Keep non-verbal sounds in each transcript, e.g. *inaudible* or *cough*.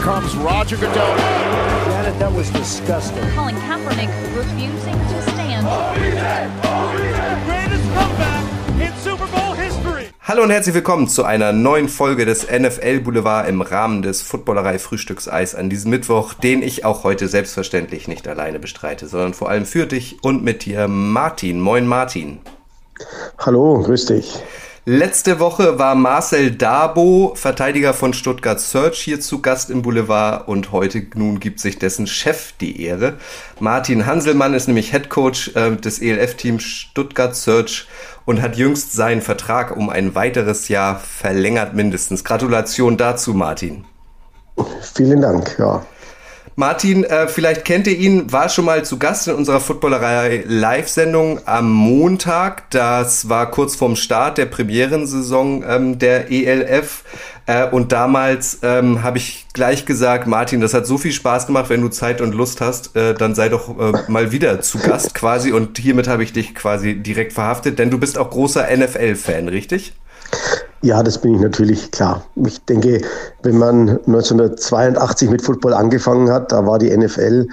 comes Roger Goodell. Janet, that was disgusting. Colin Kaepernick refusing to stand. greatest comeback in Super Bowl history. Hallo und herzlich willkommen zu einer neuen Folge des NFL Boulevard im Rahmen des Footballerei Frühstückseis an diesem Mittwoch, den ich auch heute selbstverständlich nicht alleine bestreite, sondern vor allem für dich und mit dir Martin. Moin Martin. Hallo, grüß dich. Letzte Woche war Marcel Dabo, Verteidiger von Stuttgart Search, hier zu Gast im Boulevard und heute nun gibt sich dessen Chef die Ehre. Martin Hanselmann ist nämlich Head Coach äh, des ELF-Teams Stuttgart Search und hat jüngst seinen Vertrag um ein weiteres Jahr verlängert mindestens. Gratulation dazu, Martin. Vielen Dank, ja. Martin, äh, vielleicht kennt ihr ihn, war schon mal zu Gast in unserer Footballerei Live-Sendung am Montag. Das war kurz vorm Start der Premierensaison ähm, der ELF. Äh, und damals ähm, habe ich gleich gesagt, Martin, das hat so viel Spaß gemacht, wenn du Zeit und Lust hast, äh, dann sei doch äh, mal wieder zu Gast quasi. Und hiermit habe ich dich quasi direkt verhaftet, denn du bist auch großer NFL-Fan, richtig? Ja, das bin ich natürlich klar. Ich denke, wenn man 1982 mit Football angefangen hat, da war die NFL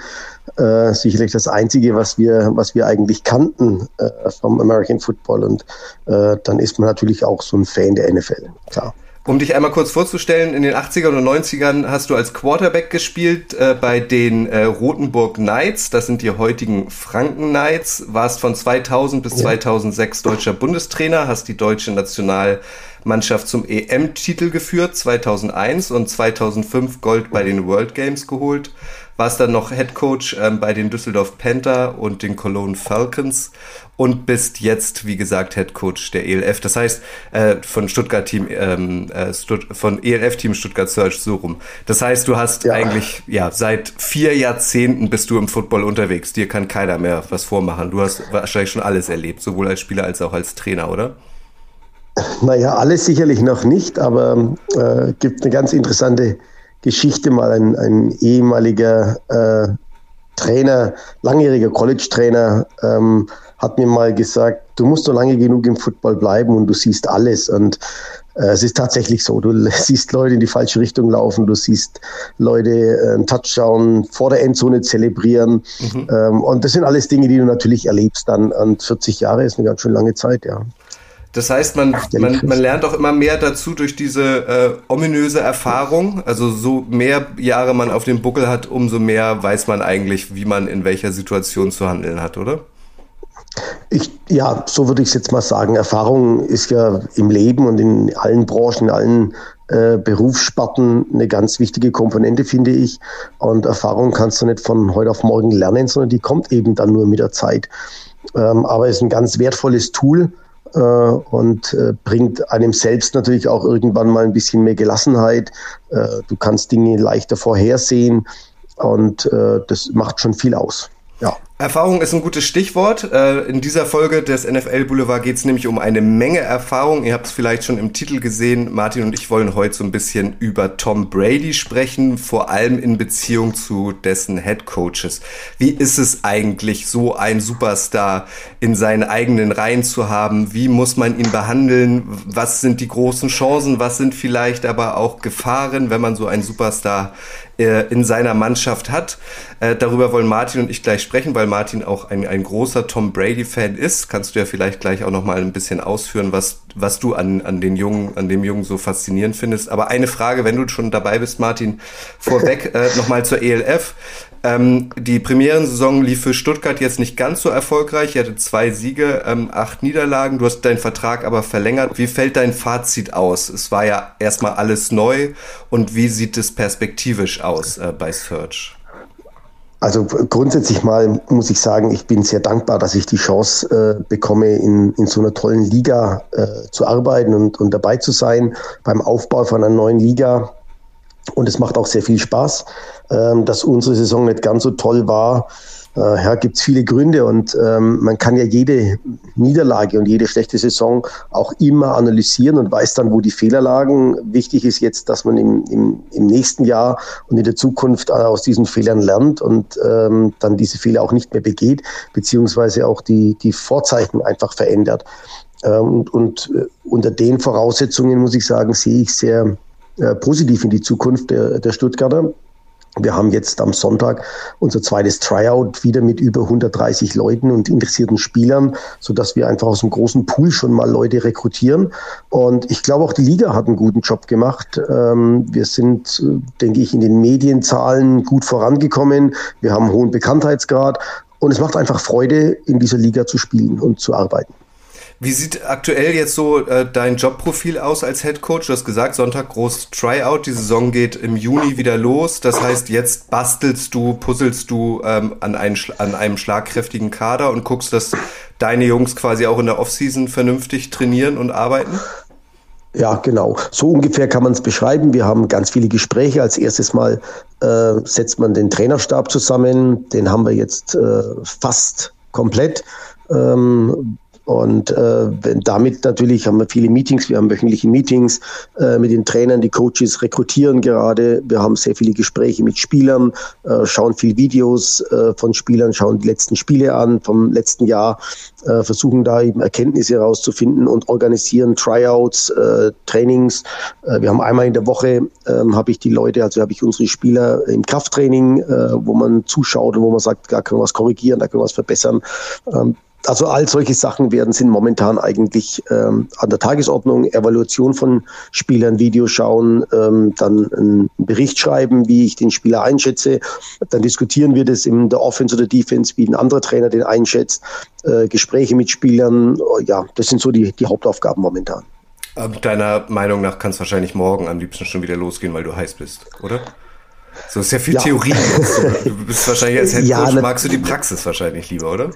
äh, sicherlich das Einzige, was wir, was wir eigentlich kannten äh, vom American Football. Und äh, dann ist man natürlich auch so ein Fan der NFL, klar. Um dich einmal kurz vorzustellen, in den 80ern und 90ern hast du als Quarterback gespielt äh, bei den äh, Rotenburg Knights, das sind die heutigen Franken Knights, warst von 2000 bis ja. 2006 deutscher Bundestrainer, hast die deutsche Nationalmannschaft zum EM-Titel geführt, 2001 und 2005 Gold bei den World Games geholt, warst dann noch Head Coach ähm, bei den Düsseldorf Panther und den Cologne Falcons und bist jetzt, wie gesagt, Head Coach der ELF. Das heißt, äh, von Stuttgart Team, ähm, äh, Stutt von ELF Team Stuttgart Search so rum. Das heißt, du hast ja. eigentlich, ja, seit vier Jahrzehnten bist du im Football unterwegs. Dir kann keiner mehr was vormachen. Du hast wahrscheinlich schon alles erlebt, sowohl als Spieler als auch als Trainer, oder? Naja, alles sicherlich noch nicht, aber äh, gibt eine ganz interessante Geschichte mal ein, ein ehemaliger äh, Trainer, langjähriger College-Trainer, ähm, hat mir mal gesagt, du musst so lange genug im Football bleiben und du siehst alles. Und äh, es ist tatsächlich so. Du *laughs* siehst Leute in die falsche Richtung laufen, du siehst Leute äh, einen Touchdown vor der Endzone zelebrieren. Mhm. Ähm, und das sind alles Dinge, die du natürlich erlebst dann. Und 40 Jahre ist eine ganz schön lange Zeit, ja. Das heißt, man, man, man lernt auch immer mehr dazu durch diese äh, ominöse Erfahrung. Also so mehr Jahre man auf dem Buckel hat, umso mehr weiß man eigentlich, wie man in welcher Situation zu handeln hat, oder? Ich, ja, so würde ich es jetzt mal sagen. Erfahrung ist ja im Leben und in allen Branchen, in allen äh, Berufssparten eine ganz wichtige Komponente, finde ich. Und Erfahrung kannst du nicht von heute auf morgen lernen, sondern die kommt eben dann nur mit der Zeit. Ähm, aber es ist ein ganz wertvolles Tool äh, und äh, bringt einem selbst natürlich auch irgendwann mal ein bisschen mehr Gelassenheit. Äh, du kannst Dinge leichter vorhersehen und äh, das macht schon viel aus. Ja. Erfahrung ist ein gutes Stichwort. Äh, in dieser Folge des NFL Boulevard geht es nämlich um eine Menge Erfahrung. Ihr habt es vielleicht schon im Titel gesehen. Martin und ich wollen heute so ein bisschen über Tom Brady sprechen, vor allem in Beziehung zu dessen Head Coaches. Wie ist es eigentlich, so ein Superstar in seinen eigenen Reihen zu haben? Wie muss man ihn behandeln? Was sind die großen Chancen? Was sind vielleicht aber auch Gefahren, wenn man so einen Superstar in seiner Mannschaft hat? Äh, darüber wollen Martin und ich gleich sprechen, weil Martin auch ein, ein großer Tom Brady-Fan ist. Kannst du ja vielleicht gleich auch noch mal ein bisschen ausführen, was, was du an, an, den Jungen, an dem Jungen so faszinierend findest. Aber eine Frage, wenn du schon dabei bist, Martin, vorweg äh, noch mal zur ELF. Ähm, die Premierensaison lief für Stuttgart jetzt nicht ganz so erfolgreich. Ihr hattet zwei Siege, ähm, acht Niederlagen. Du hast deinen Vertrag aber verlängert. Wie fällt dein Fazit aus? Es war ja erstmal alles neu. Und wie sieht es perspektivisch aus äh, bei Search? Also grundsätzlich mal muss ich sagen, ich bin sehr dankbar, dass ich die Chance äh, bekomme, in, in so einer tollen Liga äh, zu arbeiten und, und dabei zu sein beim Aufbau von einer neuen Liga. Und es macht auch sehr viel Spaß, ähm, dass unsere Saison nicht ganz so toll war ja, gibt es viele Gründe und ähm, man kann ja jede Niederlage und jede schlechte Saison auch immer analysieren und weiß dann, wo die Fehler lagen. Wichtig ist jetzt, dass man im, im, im nächsten Jahr und in der Zukunft aus diesen Fehlern lernt und ähm, dann diese Fehler auch nicht mehr begeht, beziehungsweise auch die, die Vorzeichen einfach verändert. Ähm, und, und äh, unter den Voraussetzungen muss ich sagen, sehe ich sehr äh, positiv in die Zukunft der, der Stuttgarter. Wir haben jetzt am Sonntag unser zweites Tryout wieder mit über 130 Leuten und interessierten Spielern, so dass wir einfach aus dem großen Pool schon mal Leute rekrutieren. Und ich glaube auch die Liga hat einen guten Job gemacht. Ähm, wir sind, denke ich, in den Medienzahlen gut vorangekommen. Wir haben einen hohen Bekanntheitsgrad und es macht einfach Freude, in dieser Liga zu spielen und zu arbeiten. Wie sieht aktuell jetzt so äh, dein Jobprofil aus als Head Coach? Du hast gesagt, Sonntag groß Tryout. Die Saison geht im Juni wieder los. Das heißt, jetzt bastelst du, puzzelst du ähm, an, ein, an einem schlagkräftigen Kader und guckst, dass deine Jungs quasi auch in der Offseason vernünftig trainieren und arbeiten? Ja, genau. So ungefähr kann man es beschreiben. Wir haben ganz viele Gespräche. Als erstes Mal äh, setzt man den Trainerstab zusammen. Den haben wir jetzt äh, fast komplett. Ähm, und äh, damit natürlich haben wir viele Meetings, wir haben wöchentliche Meetings äh, mit den Trainern, die Coaches rekrutieren gerade. Wir haben sehr viele Gespräche mit Spielern, äh, schauen viel Videos äh, von Spielern, schauen die letzten Spiele an vom letzten Jahr, äh, versuchen da eben Erkenntnisse herauszufinden und organisieren Tryouts, äh, Trainings. Äh, wir haben einmal in der Woche, äh, habe ich die Leute, also habe ich unsere Spieler im Krafttraining, äh, wo man zuschaut und wo man sagt, da können wir was korrigieren, da können wir was verbessern. Ähm, also all solche Sachen werden sind momentan eigentlich ähm, an der Tagesordnung. Evaluation von Spielern, Videos schauen, ähm, dann einen Bericht schreiben, wie ich den Spieler einschätze. Dann diskutieren wir das in der Offense oder Defense, wie ein anderer Trainer den einschätzt. Äh, Gespräche mit Spielern, ja, das sind so die, die Hauptaufgaben momentan. Deiner Meinung nach kann es wahrscheinlich morgen am liebsten schon wieder losgehen, weil du heiß bist, oder? So ist ja viel ja. Theorie. *laughs* Du bist wahrscheinlich als Headcoach, ja, magst du die Praxis wahrscheinlich lieber, oder?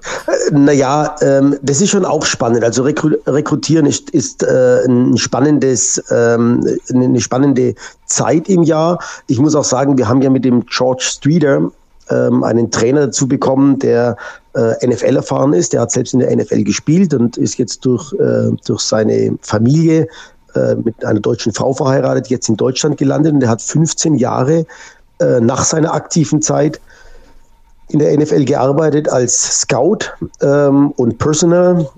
Naja, ähm, das ist schon auch spannend. Also Rekru Rekrutieren ist, ist äh, ein spannendes, ähm, eine spannende Zeit im Jahr. Ich muss auch sagen, wir haben ja mit dem George Streeter ähm, einen Trainer dazu bekommen, der äh, NFL erfahren ist. Der hat selbst in der NFL gespielt und ist jetzt durch, äh, durch seine Familie äh, mit einer deutschen Frau verheiratet, jetzt in Deutschland gelandet und der hat 15 Jahre äh, nach seiner aktiven Zeit in der NFL gearbeitet als Scout ähm, und Personal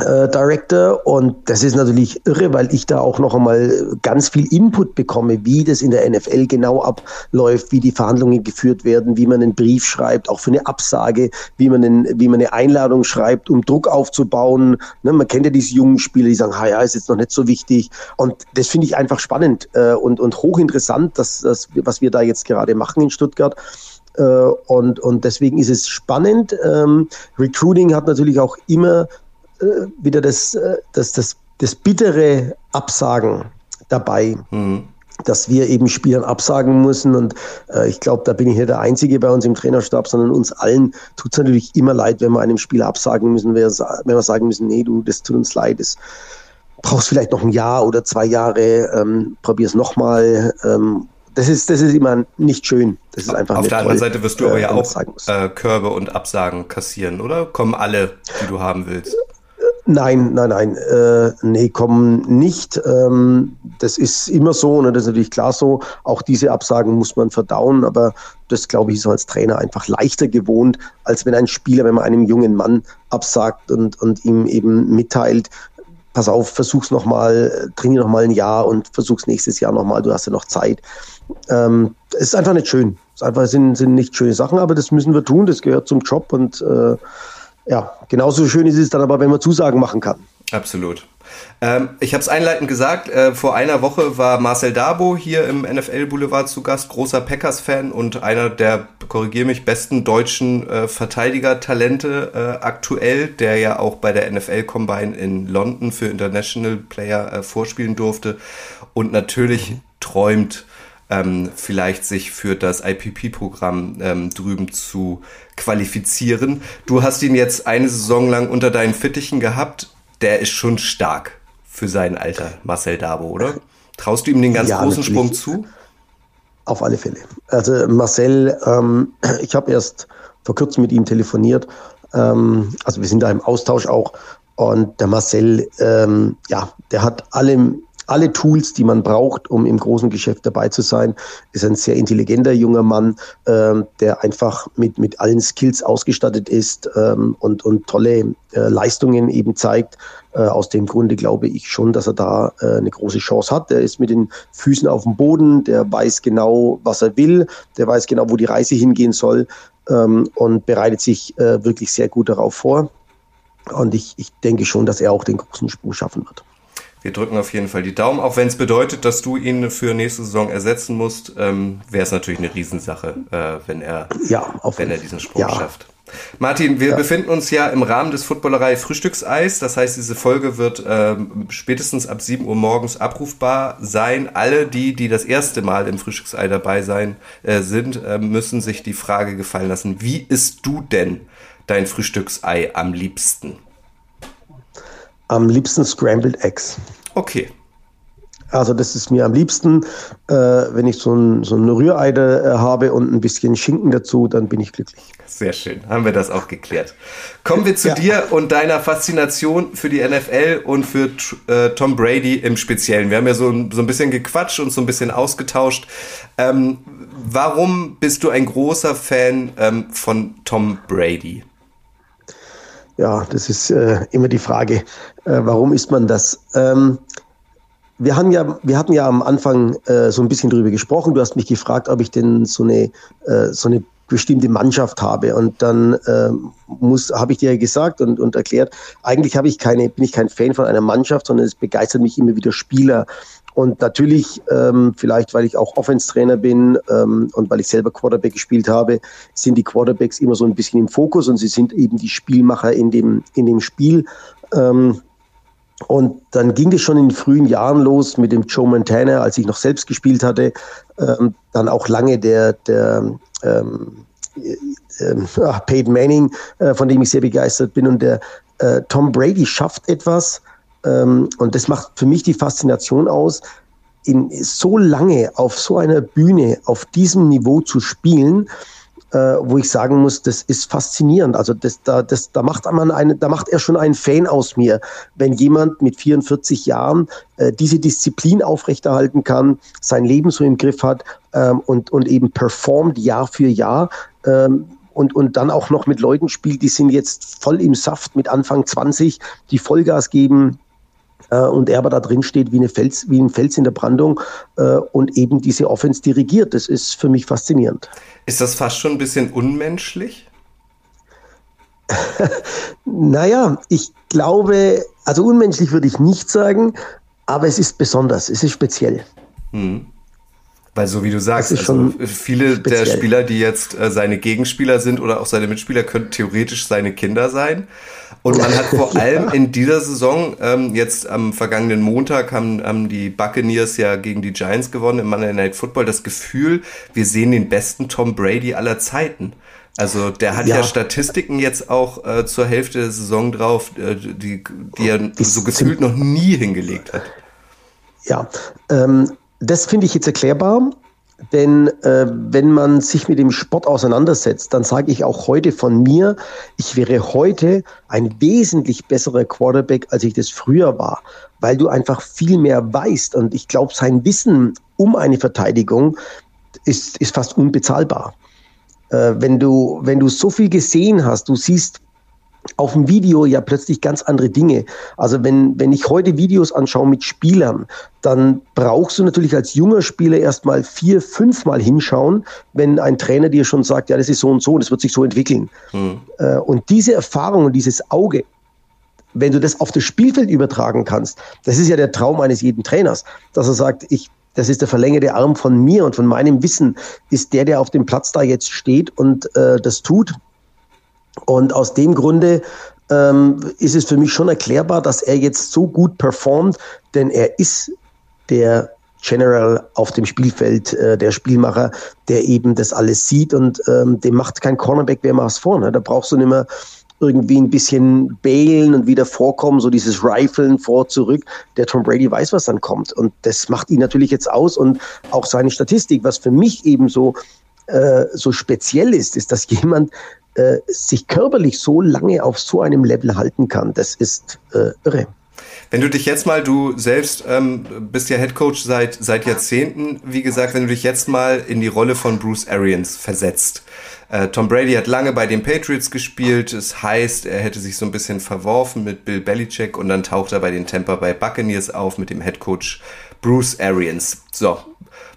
äh, Director und das ist natürlich irre, weil ich da auch noch einmal ganz viel Input bekomme, wie das in der NFL genau abläuft, wie die Verhandlungen geführt werden, wie man einen Brief schreibt, auch für eine Absage, wie man, einen, wie man eine Einladung schreibt, um Druck aufzubauen. Ne, man kennt ja diese jungen Spieler, die sagen, ha, ja, ist jetzt noch nicht so wichtig und das finde ich einfach spannend äh, und, und hochinteressant, dass, dass, was wir da jetzt gerade machen in Stuttgart. Äh, und, und deswegen ist es spannend. Ähm, Recruiting hat natürlich auch immer wieder das, äh, das, das, das bittere Absagen dabei. Mhm dass wir eben Spielern absagen müssen. Und äh, ich glaube, da bin ich nicht der Einzige bei uns im Trainerstab, sondern uns allen tut es natürlich immer leid, wenn wir einem Spieler absagen müssen, wenn wir sagen müssen, nee, du, das tut uns leid, das brauchst vielleicht noch ein Jahr oder zwei Jahre, ähm, probier es nochmal. Ähm, das ist, das ist immer nicht schön. Das ist einfach Auf der anderen Seite wirst du aber ja auch äh, Körbe und Absagen kassieren, oder? Kommen alle, die du haben willst? Nein, nein, nein, äh, nee, kommen nicht. Ähm, das ist immer so, ne, das ist natürlich klar so. Auch diese Absagen muss man verdauen, aber das, glaube ich, ist als Trainer einfach leichter gewohnt, als wenn ein Spieler, wenn man einem jungen Mann absagt und, und ihm eben mitteilt, pass auf, versuch's nochmal, trainier nochmal ein Jahr und versuch's nächstes Jahr nochmal, du hast ja noch Zeit. Ähm, es ist einfach nicht schön. Es einfach sind, sind nicht schöne Sachen, aber das müssen wir tun, das gehört zum Job und äh, ja, genauso schön ist es dann aber, wenn man Zusagen machen kann. Absolut. Ähm, ich habe es einleitend gesagt, äh, vor einer Woche war Marcel Dabo hier im NFL Boulevard zu Gast, großer Packers-Fan und einer der, korrigiere mich, besten deutschen äh, Verteidiger-Talente äh, aktuell, der ja auch bei der NFL Combine in London für International Player äh, vorspielen durfte und natürlich träumt ähm, vielleicht sich für das IPP-Programm ähm, drüben zu qualifizieren. Du hast ihn jetzt eine Saison lang unter deinen Fittichen gehabt. Der ist schon stark für sein Alter, Marcel Dabo, oder? Traust du ihm den ganz ja, großen natürlich. Sprung zu? Auf alle Fälle. Also Marcel, ähm, ich habe erst vor kurzem mit ihm telefoniert. Ähm, also wir sind da im Austausch auch. Und der Marcel, ähm, ja, der hat alle alle Tools, die man braucht, um im großen Geschäft dabei zu sein. Ist ein sehr intelligenter junger Mann, ähm, der einfach mit, mit allen Skills ausgestattet ist ähm, und, und tolle äh, Leistungen eben zeigt. Äh, aus dem Grunde glaube ich schon, dass er da äh, eine große Chance hat. Der ist mit den Füßen auf dem Boden, der weiß genau, was er will, der weiß genau, wo die Reise hingehen soll ähm, und bereitet sich äh, wirklich sehr gut darauf vor. Und ich, ich denke schon, dass er auch den großen Sprung schaffen wird. Wir drücken auf jeden Fall die Daumen, auch wenn es bedeutet, dass du ihn für nächste Saison ersetzen musst, ähm, wäre es natürlich eine Riesensache, äh, wenn er, ja, wenn er diesen Sprung ja. schafft. Martin, wir ja. befinden uns ja im Rahmen des Footballerei Frühstückseis. Das heißt, diese Folge wird ähm, spätestens ab 7 Uhr morgens abrufbar sein. Alle die, die das erste Mal im Frühstücksei dabei sein äh, sind, äh, müssen sich die Frage gefallen lassen: Wie isst du denn dein Frühstücksei am liebsten? Am liebsten Scrambled Eggs. Okay. Also das ist mir am liebsten, äh, wenn ich so ein, so ein Rührei äh, habe und ein bisschen Schinken dazu, dann bin ich glücklich. Sehr schön, haben wir das auch geklärt. Kommen wir zu ja. dir und deiner Faszination für die NFL und für äh, Tom Brady im Speziellen. Wir haben ja so, so ein bisschen gequatscht und so ein bisschen ausgetauscht. Ähm, warum bist du ein großer Fan ähm, von Tom Brady? Ja, das ist äh, immer die Frage, äh, warum ist man das? Ähm, wir haben ja, wir hatten ja am Anfang äh, so ein bisschen drüber gesprochen. Du hast mich gefragt, ob ich denn so eine, äh, so eine bestimmte Mannschaft habe. Und dann äh, muss, habe ich dir gesagt und, und erklärt, eigentlich ich keine, bin ich kein Fan von einer Mannschaft, sondern es begeistert mich immer wieder Spieler. Und natürlich, ähm, vielleicht weil ich auch Offense-Trainer bin ähm, und weil ich selber Quarterback gespielt habe, sind die Quarterbacks immer so ein bisschen im Fokus und sie sind eben die Spielmacher in dem, in dem Spiel. Ähm, und dann ging es schon in frühen Jahren los mit dem Joe Montana, als ich noch selbst gespielt hatte. Ähm, dann auch lange der, der ähm, äh, äh, Peyton Manning, äh, von dem ich sehr begeistert bin. Und der äh, Tom Brady schafft etwas, und das macht für mich die Faszination aus, in so lange auf so einer Bühne, auf diesem Niveau zu spielen, äh, wo ich sagen muss, das ist faszinierend. Also das, da, das, da macht man eine, da macht er schon einen Fan aus mir, wenn jemand mit 44 Jahren äh, diese Disziplin aufrechterhalten kann, sein Leben so im Griff hat ähm, und, und eben performt Jahr für Jahr. Ähm, und, und dann auch noch mit Leuten spielt, die sind jetzt voll im Saft mit Anfang 20, die Vollgas geben, äh, und er aber da drin steht wie, eine Fels, wie ein Fels in der Brandung äh, und eben diese Offense dirigiert. Das ist für mich faszinierend. Ist das fast schon ein bisschen unmenschlich? *laughs* naja, ich glaube, also unmenschlich würde ich nicht sagen, aber es ist besonders, es ist speziell. Hm. Weil so wie du sagst, also viele speziell. der Spieler, die jetzt äh, seine Gegenspieler sind oder auch seine Mitspieler, könnten theoretisch seine Kinder sein. Und man hat vor *laughs* allem in dieser Saison, ähm, jetzt am vergangenen Montag haben, haben die Buccaneers ja gegen die Giants gewonnen im Monday Night Football, das Gefühl, wir sehen den besten Tom Brady aller Zeiten. Also der hat ja, ja Statistiken jetzt auch äh, zur Hälfte der Saison drauf, äh, die, die er so gefühlt noch nie hingelegt hat. Ja, ähm, das finde ich jetzt erklärbar. Denn äh, wenn man sich mit dem Sport auseinandersetzt, dann sage ich auch heute von mir, ich wäre heute ein wesentlich besserer Quarterback, als ich das früher war, weil du einfach viel mehr weißt. Und ich glaube, sein Wissen um eine Verteidigung ist, ist fast unbezahlbar. Äh, wenn, du, wenn du so viel gesehen hast, du siehst auf dem Video ja plötzlich ganz andere Dinge. Also wenn, wenn ich heute Videos anschaue mit Spielern, dann brauchst du natürlich als junger Spieler erstmal vier, fünfmal hinschauen, wenn ein Trainer dir schon sagt, ja, das ist so und so, das wird sich so entwickeln. Mhm. Und diese Erfahrung und dieses Auge, wenn du das auf das Spielfeld übertragen kannst, das ist ja der Traum eines jeden Trainers, dass er sagt, ich das ist der verlängerte Arm von mir und von meinem Wissen, ist der, der auf dem Platz da jetzt steht und äh, das tut. Und aus dem Grunde ähm, ist es für mich schon erklärbar, dass er jetzt so gut performt, denn er ist der General auf dem Spielfeld, äh, der Spielmacher, der eben das alles sieht und ähm, dem macht kein Cornerback wer macht's vorne. Da brauchst du nicht mehr irgendwie ein bisschen bailen und wieder vorkommen, so dieses Riflen vor, zurück. Der Tom Brady weiß, was dann kommt. Und das macht ihn natürlich jetzt aus und auch seine Statistik, was für mich eben so, äh, so speziell ist, ist, dass *laughs* jemand äh, sich körperlich so lange auf so einem Level halten kann. Das ist äh, irre. Wenn du dich jetzt mal, du selbst ähm, bist ja Head Coach seit, seit Jahrzehnten, wie gesagt, wenn du dich jetzt mal in die Rolle von Bruce Arians versetzt. Äh, Tom Brady hat lange bei den Patriots gespielt. Es heißt, er hätte sich so ein bisschen verworfen mit Bill Belichick und dann taucht er bei den Tampa Bay Buccaneers auf mit dem Head Coach Bruce Arians. So,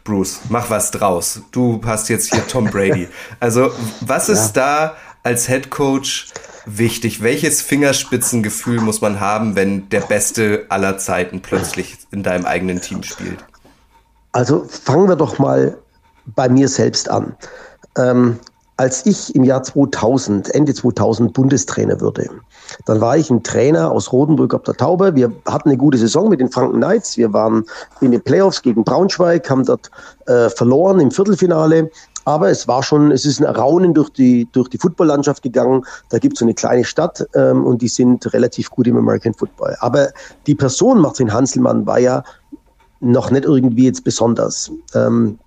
Bruce, mach was draus. Du hast jetzt hier Tom Brady. *laughs* Also, was ist ja. da als Head Coach wichtig? Welches Fingerspitzengefühl muss man haben, wenn der Beste aller Zeiten plötzlich in deinem eigenen Team spielt? Also fangen wir doch mal bei mir selbst an. Ähm, als ich im Jahr 2000, Ende 2000 Bundestrainer wurde, dann war ich ein Trainer aus Rodenburg auf der Taube. Wir hatten eine gute Saison mit den Franken Knights. Wir waren in den Playoffs gegen Braunschweig, haben dort äh, verloren im Viertelfinale. Aber es war schon, es ist ein Raunen durch die, durch die Footballlandschaft gegangen. Da gibt es so eine kleine Stadt ähm, und die sind relativ gut im American Football. Aber die Person Martin Hanselmann war ja noch nicht irgendwie jetzt besonders. Ähm,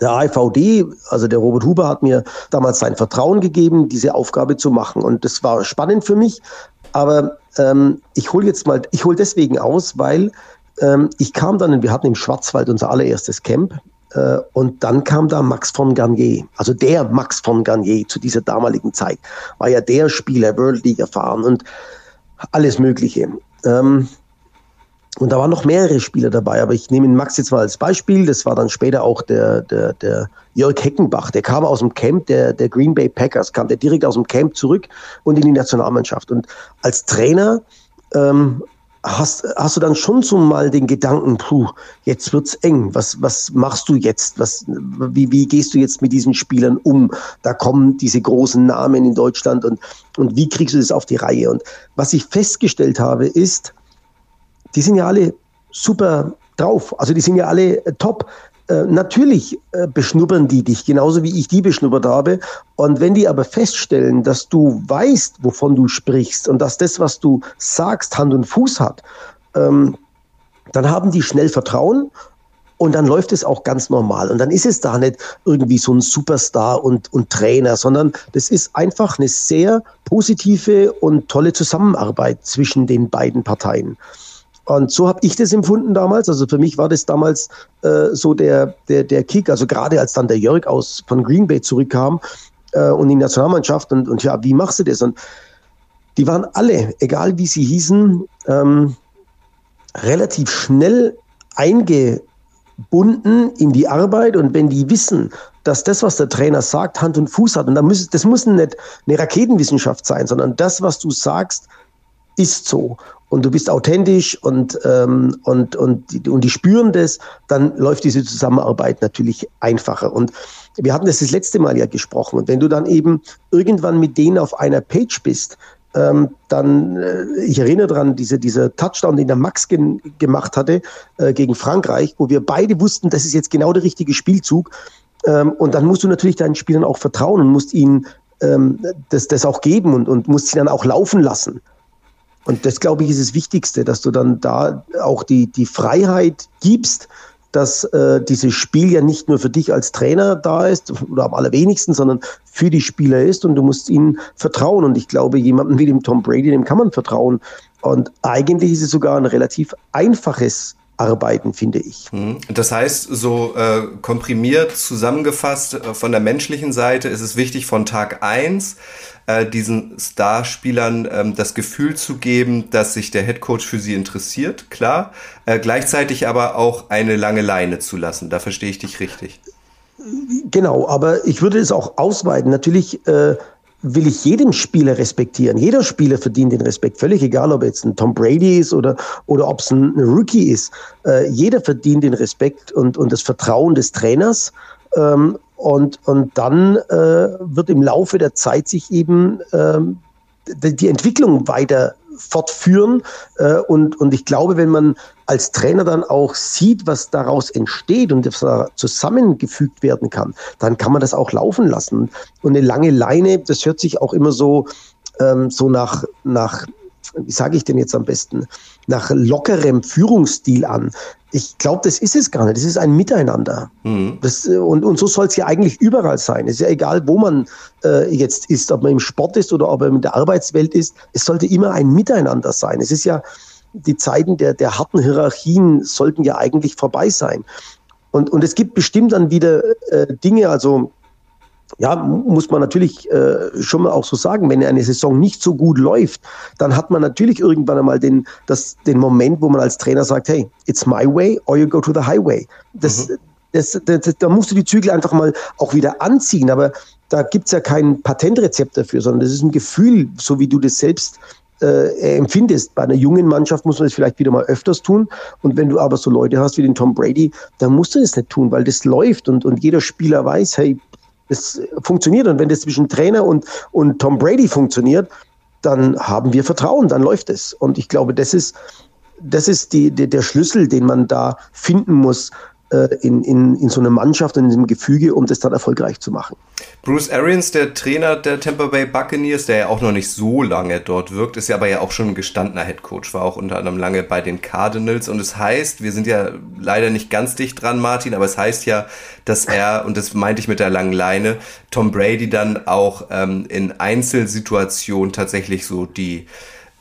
der AVD, also der Robert Huber, hat mir damals sein Vertrauen gegeben, diese Aufgabe zu machen. Und das war spannend für mich. Aber ähm, ich hole jetzt mal, ich hole deswegen aus, weil ähm, ich kam dann, wir hatten im Schwarzwald unser allererstes Camp. Äh, und dann kam da Max von Garnier, also der Max von Garnier zu dieser damaligen Zeit, war ja der Spieler, World League erfahren und alles Mögliche. Ähm, und da waren noch mehrere Spieler dabei, aber ich nehme den Max jetzt mal als Beispiel. Das war dann später auch der, der, der Jörg Heckenbach. Der kam aus dem Camp der, der Green Bay Packers, kam der direkt aus dem Camp zurück und in die Nationalmannschaft. Und als Trainer ähm, hast, hast du dann schon so mal den Gedanken, puh, jetzt wird's eng. Was, was machst du jetzt? Was, wie, wie gehst du jetzt mit diesen Spielern um? Da kommen diese großen Namen in Deutschland und, und wie kriegst du das auf die Reihe? Und was ich festgestellt habe, ist, die sind ja alle super drauf. Also die sind ja alle äh, top. Äh, natürlich äh, beschnuppern die dich, genauso wie ich die beschnuppert habe. Und wenn die aber feststellen, dass du weißt, wovon du sprichst und dass das, was du sagst, Hand und Fuß hat, ähm, dann haben die schnell Vertrauen und dann läuft es auch ganz normal. Und dann ist es da nicht irgendwie so ein Superstar und, und Trainer, sondern das ist einfach eine sehr positive und tolle Zusammenarbeit zwischen den beiden Parteien. Und so habe ich das empfunden damals. Also für mich war das damals äh, so der, der, der Kick. Also gerade als dann der Jörg aus von Green Bay zurückkam äh, und die Nationalmannschaft und, und ja, wie machst du das? Und die waren alle, egal wie sie hießen, ähm, relativ schnell eingebunden in die Arbeit. Und wenn die wissen, dass das, was der Trainer sagt, Hand und Fuß hat, und da muss, das muss nicht eine Raketenwissenschaft sein, sondern das, was du sagst, ist so und du bist authentisch und, ähm, und, und, die, und die spüren das, dann läuft diese Zusammenarbeit natürlich einfacher. Und wir hatten das das letzte Mal ja gesprochen. Und wenn du dann eben irgendwann mit denen auf einer Page bist, ähm, dann, äh, ich erinnere daran, diese, dieser Touchdown, den der Max gen, gemacht hatte äh, gegen Frankreich, wo wir beide wussten, das ist jetzt genau der richtige Spielzug. Ähm, und dann musst du natürlich deinen Spielern auch vertrauen und musst ihnen ähm, das, das auch geben und, und musst sie dann auch laufen lassen. Und das, glaube ich, ist das Wichtigste, dass du dann da auch die, die Freiheit gibst, dass äh, dieses Spiel ja nicht nur für dich als Trainer da ist oder am allerwenigsten, sondern für die Spieler ist und du musst ihnen vertrauen. Und ich glaube, jemandem wie dem Tom Brady, dem kann man vertrauen. Und eigentlich ist es sogar ein relativ einfaches arbeiten, finde ich. Hm. Das heißt, so äh, komprimiert zusammengefasst äh, von der menschlichen Seite ist es wichtig, von Tag eins äh, diesen Starspielern ähm, das Gefühl zu geben, dass sich der Headcoach für sie interessiert, klar, äh, gleichzeitig aber auch eine lange Leine zu lassen. Da verstehe ich dich richtig. Genau, aber ich würde es auch ausweiten. Natürlich äh, will ich jedem Spieler respektieren. Jeder Spieler verdient den Respekt, völlig egal, ob es ein Tom Brady ist oder, oder ob es ein Rookie ist. Äh, jeder verdient den Respekt und, und das Vertrauen des Trainers. Ähm, und, und dann äh, wird im Laufe der Zeit sich eben ähm, die, die Entwicklung weiter fortführen. Äh, und, und ich glaube, wenn man als Trainer dann auch sieht, was daraus entsteht und das zusammengefügt werden kann, dann kann man das auch laufen lassen. Und eine lange Leine, das hört sich auch immer so, ähm, so nach, nach, wie sage ich denn jetzt am besten, nach lockerem Führungsstil an. Ich glaube, das ist es gar nicht. Das ist ein Miteinander. Mhm. Das, äh, und, und so soll es ja eigentlich überall sein. Es ist ja egal, wo man äh, jetzt ist, ob man im Sport ist oder ob man in der Arbeitswelt ist. Es sollte immer ein Miteinander sein. Es ist ja die Zeiten der, der harten Hierarchien sollten ja eigentlich vorbei sein. Und, und es gibt bestimmt dann wieder äh, Dinge, also ja, muss man natürlich äh, schon mal auch so sagen, wenn eine Saison nicht so gut läuft, dann hat man natürlich irgendwann einmal den, das, den Moment, wo man als Trainer sagt, hey, it's my way or you go to the highway. Das, mhm. das, das, das, da musst du die Zügel einfach mal auch wieder anziehen, aber da gibt's ja kein Patentrezept dafür, sondern das ist ein Gefühl, so wie du das selbst äh, empfindest. Bei einer jungen Mannschaft muss man das vielleicht wieder mal öfters tun. Und wenn du aber so Leute hast wie den Tom Brady, dann musst du das nicht tun, weil das läuft und, und jeder Spieler weiß, hey, das funktioniert. Und wenn das zwischen Trainer und, und Tom Brady funktioniert, dann haben wir Vertrauen, dann läuft es. Und ich glaube, das ist, das ist die, die, der Schlüssel, den man da finden muss, in, in, in so einer Mannschaft und in diesem Gefüge, um das dann erfolgreich zu machen. Bruce Arians, der Trainer der Tampa Bay Buccaneers, der ja auch noch nicht so lange dort wirkt, ist ja aber ja auch schon ein gestandener Head Coach, war auch unter anderem lange bei den Cardinals und es heißt, wir sind ja leider nicht ganz dicht dran, Martin, aber es heißt ja, dass er, und das meinte ich mit der langen Leine, Tom Brady dann auch ähm, in Einzelsituationen tatsächlich so die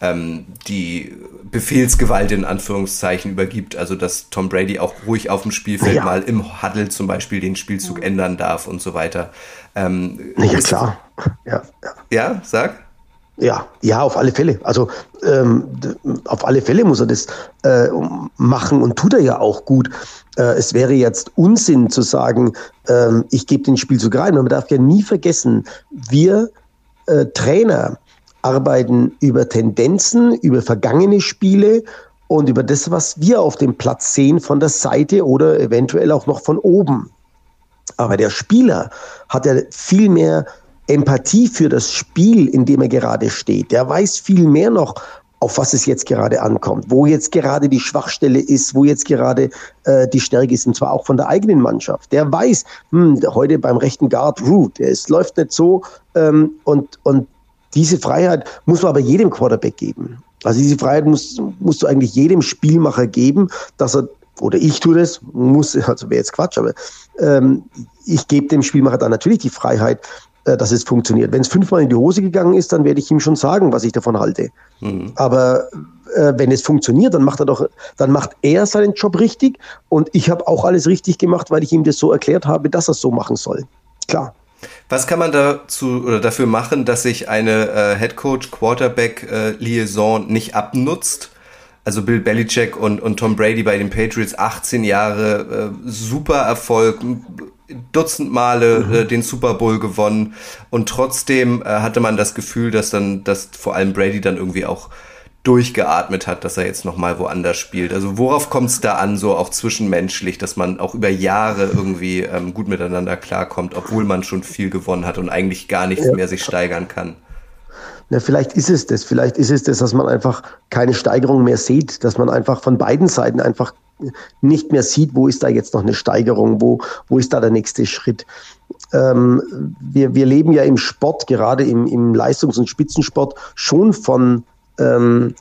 ähm, die Befehlsgewalt in Anführungszeichen übergibt. Also dass Tom Brady auch ruhig auf dem Spielfeld ja. mal im Huddle zum Beispiel den Spielzug ändern darf und so weiter. Ähm, ja, klar. Ja, ja. ja, sag. Ja, ja, auf alle Fälle. Also ähm, auf alle Fälle muss er das äh, machen und tut er ja auch gut. Äh, es wäre jetzt Unsinn zu sagen, ähm, ich gebe den Spielzug rein. Und man darf ja nie vergessen, wir äh, Trainer, arbeiten über Tendenzen, über vergangene Spiele und über das, was wir auf dem Platz sehen von der Seite oder eventuell auch noch von oben. Aber der Spieler hat ja viel mehr Empathie für das Spiel, in dem er gerade steht. Der weiß viel mehr noch, auf was es jetzt gerade ankommt, wo jetzt gerade die Schwachstelle ist, wo jetzt gerade äh, die Stärke ist, und zwar auch von der eigenen Mannschaft. Der weiß, hm, heute beim rechten Guard, Root, es läuft nicht so ähm, und, und diese Freiheit muss man aber jedem Quarterback geben. Also diese Freiheit musst, musst du eigentlich jedem Spielmacher geben, dass er, oder ich tue das, muss, also wäre jetzt Quatsch, aber ähm, ich gebe dem Spielmacher dann natürlich die Freiheit, äh, dass es funktioniert. Wenn es fünfmal in die Hose gegangen ist, dann werde ich ihm schon sagen, was ich davon halte. Mhm. Aber äh, wenn es funktioniert, dann macht er doch, dann macht er seinen Job richtig und ich habe auch alles richtig gemacht, weil ich ihm das so erklärt habe, dass er es so machen soll. Klar. Was kann man dazu oder dafür machen, dass sich eine äh, Head Coach Quarterback äh, Liaison nicht abnutzt? Also Bill Belichick und, und Tom Brady bei den Patriots 18 Jahre äh, super Erfolg, Dutzend Male mhm. äh, den Super Bowl gewonnen und trotzdem äh, hatte man das Gefühl, dass dann, dass vor allem Brady dann irgendwie auch durchgeatmet hat, dass er jetzt nochmal woanders spielt. Also worauf kommt es da an, so auch zwischenmenschlich, dass man auch über Jahre irgendwie ähm, gut miteinander klarkommt, obwohl man schon viel gewonnen hat und eigentlich gar nichts ja. mehr sich steigern kann? Na, vielleicht ist es das. Vielleicht ist es das, dass man einfach keine Steigerung mehr sieht, dass man einfach von beiden Seiten einfach nicht mehr sieht, wo ist da jetzt noch eine Steigerung, wo, wo ist da der nächste Schritt. Ähm, wir, wir leben ja im Sport, gerade im, im Leistungs- und Spitzensport, schon von ähm,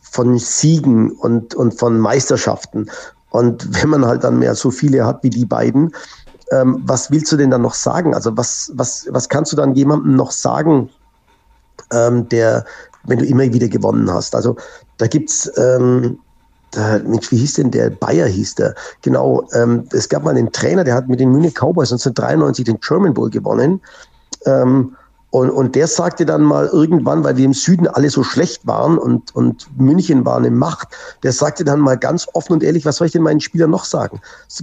von Siegen und, und von Meisterschaften. Und wenn man halt dann mehr so viele hat wie die beiden, ähm, was willst du denn dann noch sagen? Also was, was, was kannst du dann jemandem noch sagen, ähm, der, wenn du immer wieder gewonnen hast? Also da gibt's ähm, Mensch, wie hieß denn der? Bayer hieß der. Genau, ähm, es gab mal einen Trainer, der hat mit den Munich Cowboys 1993 den German Bowl gewonnen. Ähm, und, und der sagte dann mal irgendwann, weil wir im Süden alle so schlecht waren und, und München war eine Macht, der sagte dann mal ganz offen und ehrlich, was soll ich denn meinen Spielern noch sagen?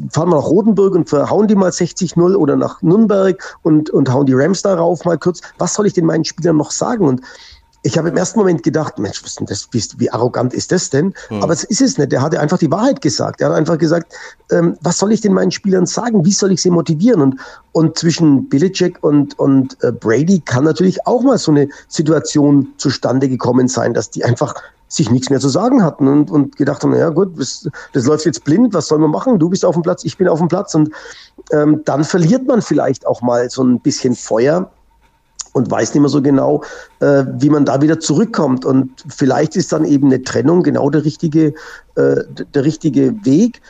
Fahren wir nach Rotenburg und verhauen die mal 60-0 oder nach Nürnberg und, und hauen die Rams darauf mal kurz. Was soll ich denn meinen Spielern noch sagen? Und ich habe im ersten Moment gedacht, Mensch, was denn das, wie, wie arrogant ist das denn? Hm. Aber es ist es nicht. Der hatte einfach die Wahrheit gesagt. Er hat einfach gesagt, ähm, was soll ich denn meinen Spielern sagen? Wie soll ich sie motivieren? Und, und zwischen Belichick und, und äh, Brady kann natürlich auch mal so eine Situation zustande gekommen sein, dass die einfach sich nichts mehr zu sagen hatten und, und gedacht haben, ja gut, das, das läuft jetzt blind, was soll man machen? Du bist auf dem Platz, ich bin auf dem Platz. Und ähm, dann verliert man vielleicht auch mal so ein bisschen Feuer und weiß nicht mehr so genau, äh, wie man da wieder zurückkommt. Und vielleicht ist dann eben eine Trennung genau der richtige, äh, der richtige Weg.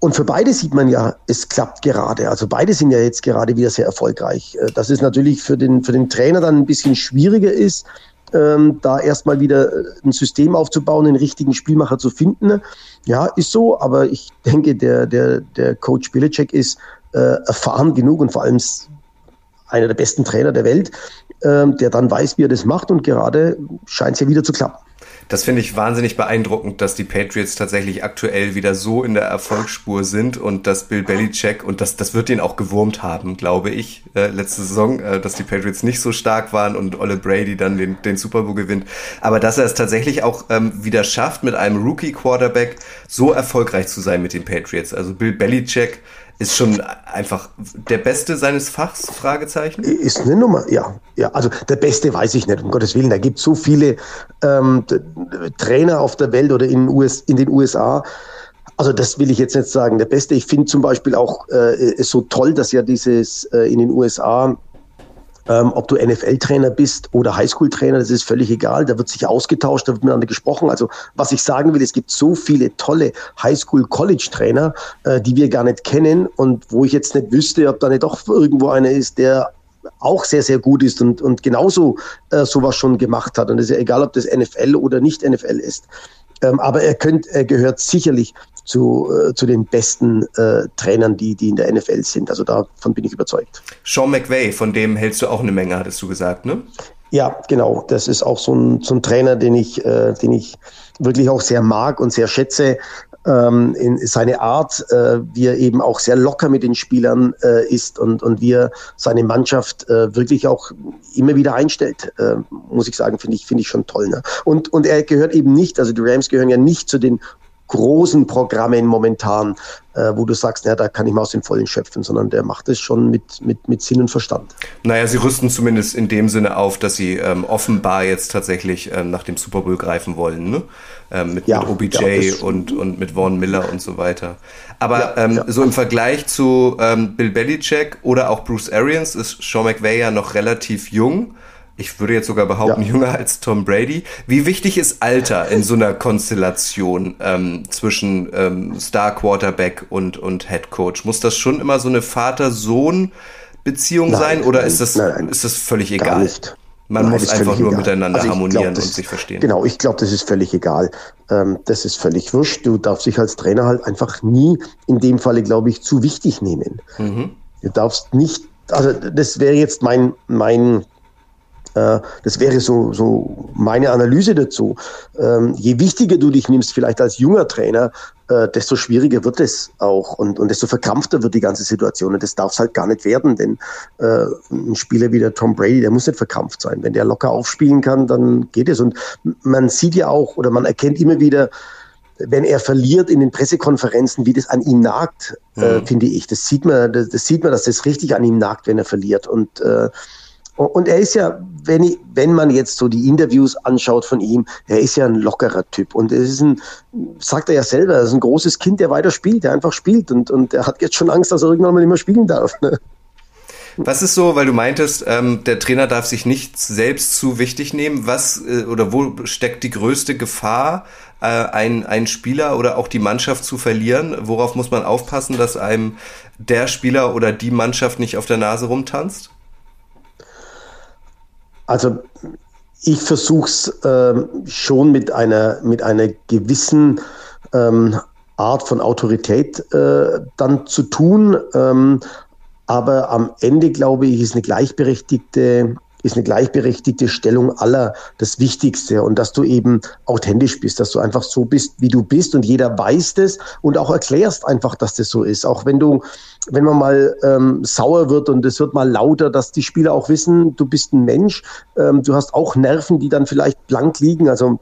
Und für beide sieht man ja, es klappt gerade. Also beide sind ja jetzt gerade wieder sehr erfolgreich. Äh, dass es natürlich für den, für den Trainer dann ein bisschen schwieriger ist, ähm, da erstmal wieder äh, ein System aufzubauen, den richtigen Spielmacher zu finden. Ja, ist so, aber ich denke, der, der, der Coach Belichick ist äh, erfahren genug und vor allem einer der besten Trainer der Welt, äh, der dann weiß, wie er das macht und gerade scheint es ja wieder zu klappen. Das finde ich wahnsinnig beeindruckend, dass die Patriots tatsächlich aktuell wieder so in der Erfolgsspur sind und dass Bill Belichick, und das, das wird ihn auch gewurmt haben, glaube ich, äh, letzte Saison, äh, dass die Patriots nicht so stark waren und Olle Brady dann den, den Super Bowl gewinnt. Aber dass er es tatsächlich auch ähm, wieder schafft, mit einem Rookie-Quarterback so erfolgreich zu sein mit den Patriots. Also Bill Belichick ist schon einfach der Beste seines Fachs? Fragezeichen. Ist eine Nummer, ja. Ja, also der Beste weiß ich nicht, um Gottes Willen. Da gibt es so viele ähm, Trainer auf der Welt oder in, US, in den USA. Also das will ich jetzt nicht sagen. Der Beste, ich finde zum Beispiel auch äh, so toll, dass ja dieses äh, in den USA ähm, ob du NFL-Trainer bist oder Highschool-Trainer, das ist völlig egal. Da wird sich ausgetauscht, da wird miteinander gesprochen. Also was ich sagen will, es gibt so viele tolle Highschool-College-Trainer, äh, die wir gar nicht kennen und wo ich jetzt nicht wüsste, ob da nicht doch irgendwo einer ist, der auch sehr, sehr gut ist und, und genauso äh, sowas schon gemacht hat. Und es ist ja egal, ob das NFL oder nicht NFL ist. Ähm, aber er, könnt, er gehört sicherlich zu, äh, zu den besten äh, Trainern, die, die in der NFL sind. Also davon bin ich überzeugt. Sean McVay, von dem hältst du auch eine Menge, hattest du gesagt, ne? Ja, genau. Das ist auch so ein, so ein Trainer, den ich, äh, den ich wirklich auch sehr mag und sehr schätze. Ähm, in seine Art, äh, wie er eben auch sehr locker mit den Spielern äh, ist und, und wie er seine Mannschaft äh, wirklich auch immer wieder einstellt, äh, muss ich sagen, finde ich, finde ich schon toll. Ne? Und, und er gehört eben nicht, also die Rams gehören ja nicht zu den großen Programmen momentan, äh, wo du sagst, ja, da kann ich mal aus den Vollen schöpfen, sondern der macht es schon mit, mit, mit Sinn und Verstand. Naja, sie rüsten zumindest in dem Sinne auf, dass sie ähm, offenbar jetzt tatsächlich ähm, nach dem Super Bowl greifen wollen, ne? Ähm, mit, ja, mit OBJ ja, und, und mit Vaughn Miller und so weiter. Aber ja, ähm, so im Vergleich zu ähm, Bill Belichick oder auch Bruce Arians ist Sean McVay ja noch relativ jung ich würde jetzt sogar behaupten, ja. jünger als Tom Brady. Wie wichtig ist Alter in so einer Konstellation ähm, zwischen ähm, Star Quarterback und, und Head Coach? Muss das schon immer so eine Vater-Sohn-Beziehung sein oder ist das, nein, nein, ist das völlig egal? Nicht. Man nein, muss einfach nur egal. miteinander also harmonieren glaub, und sich verstehen. Genau, ich glaube, das ist völlig egal. Ähm, das ist völlig wurscht. Du darfst dich als Trainer halt einfach nie, in dem Falle, glaube ich, zu wichtig nehmen. Mhm. Du darfst nicht, also das wäre jetzt mein, mein das wäre so, so meine Analyse dazu. Ähm, je wichtiger du dich nimmst, vielleicht als junger Trainer, äh, desto schwieriger wird es auch und, und desto verkrampfter wird die ganze Situation. Und das darf es halt gar nicht werden, denn äh, ein Spieler wie der Tom Brady, der muss nicht verkrampft sein. Wenn der locker aufspielen kann, dann geht es. Und man sieht ja auch oder man erkennt immer wieder, wenn er verliert in den Pressekonferenzen, wie das an ihm nagt, mhm. äh, finde ich. Das sieht man, das, das, sieht man, dass das richtig an ihm nagt, wenn er verliert. Und äh, und er ist ja, wenn, ich, wenn man jetzt so die Interviews anschaut von ihm, er ist ja ein lockerer Typ. Und es ist ein, sagt er ja selber, er ist ein großes Kind, der weiter spielt, der einfach spielt. Und, und er hat jetzt schon Angst, dass er irgendwann mal nicht mehr spielen darf. Ne? Was ist so, weil du meintest, ähm, der Trainer darf sich nicht selbst zu wichtig nehmen. Was äh, oder wo steckt die größte Gefahr, äh, ein, ein Spieler oder auch die Mannschaft zu verlieren? Worauf muss man aufpassen, dass einem der Spieler oder die Mannschaft nicht auf der Nase rumtanzt? Also ich versuche es ähm, schon mit einer, mit einer gewissen ähm, Art von Autorität äh, dann zu tun. Ähm, aber am Ende, glaube ich, ist eine gleichberechtigte ist eine gleichberechtigte Stellung aller das Wichtigste und dass du eben authentisch bist, dass du einfach so bist, wie du bist und jeder weiß das und auch erklärst einfach, dass das so ist. Auch wenn du, wenn man mal ähm, sauer wird und es wird mal lauter, dass die Spieler auch wissen, du bist ein Mensch, ähm, du hast auch Nerven, die dann vielleicht blank liegen. Also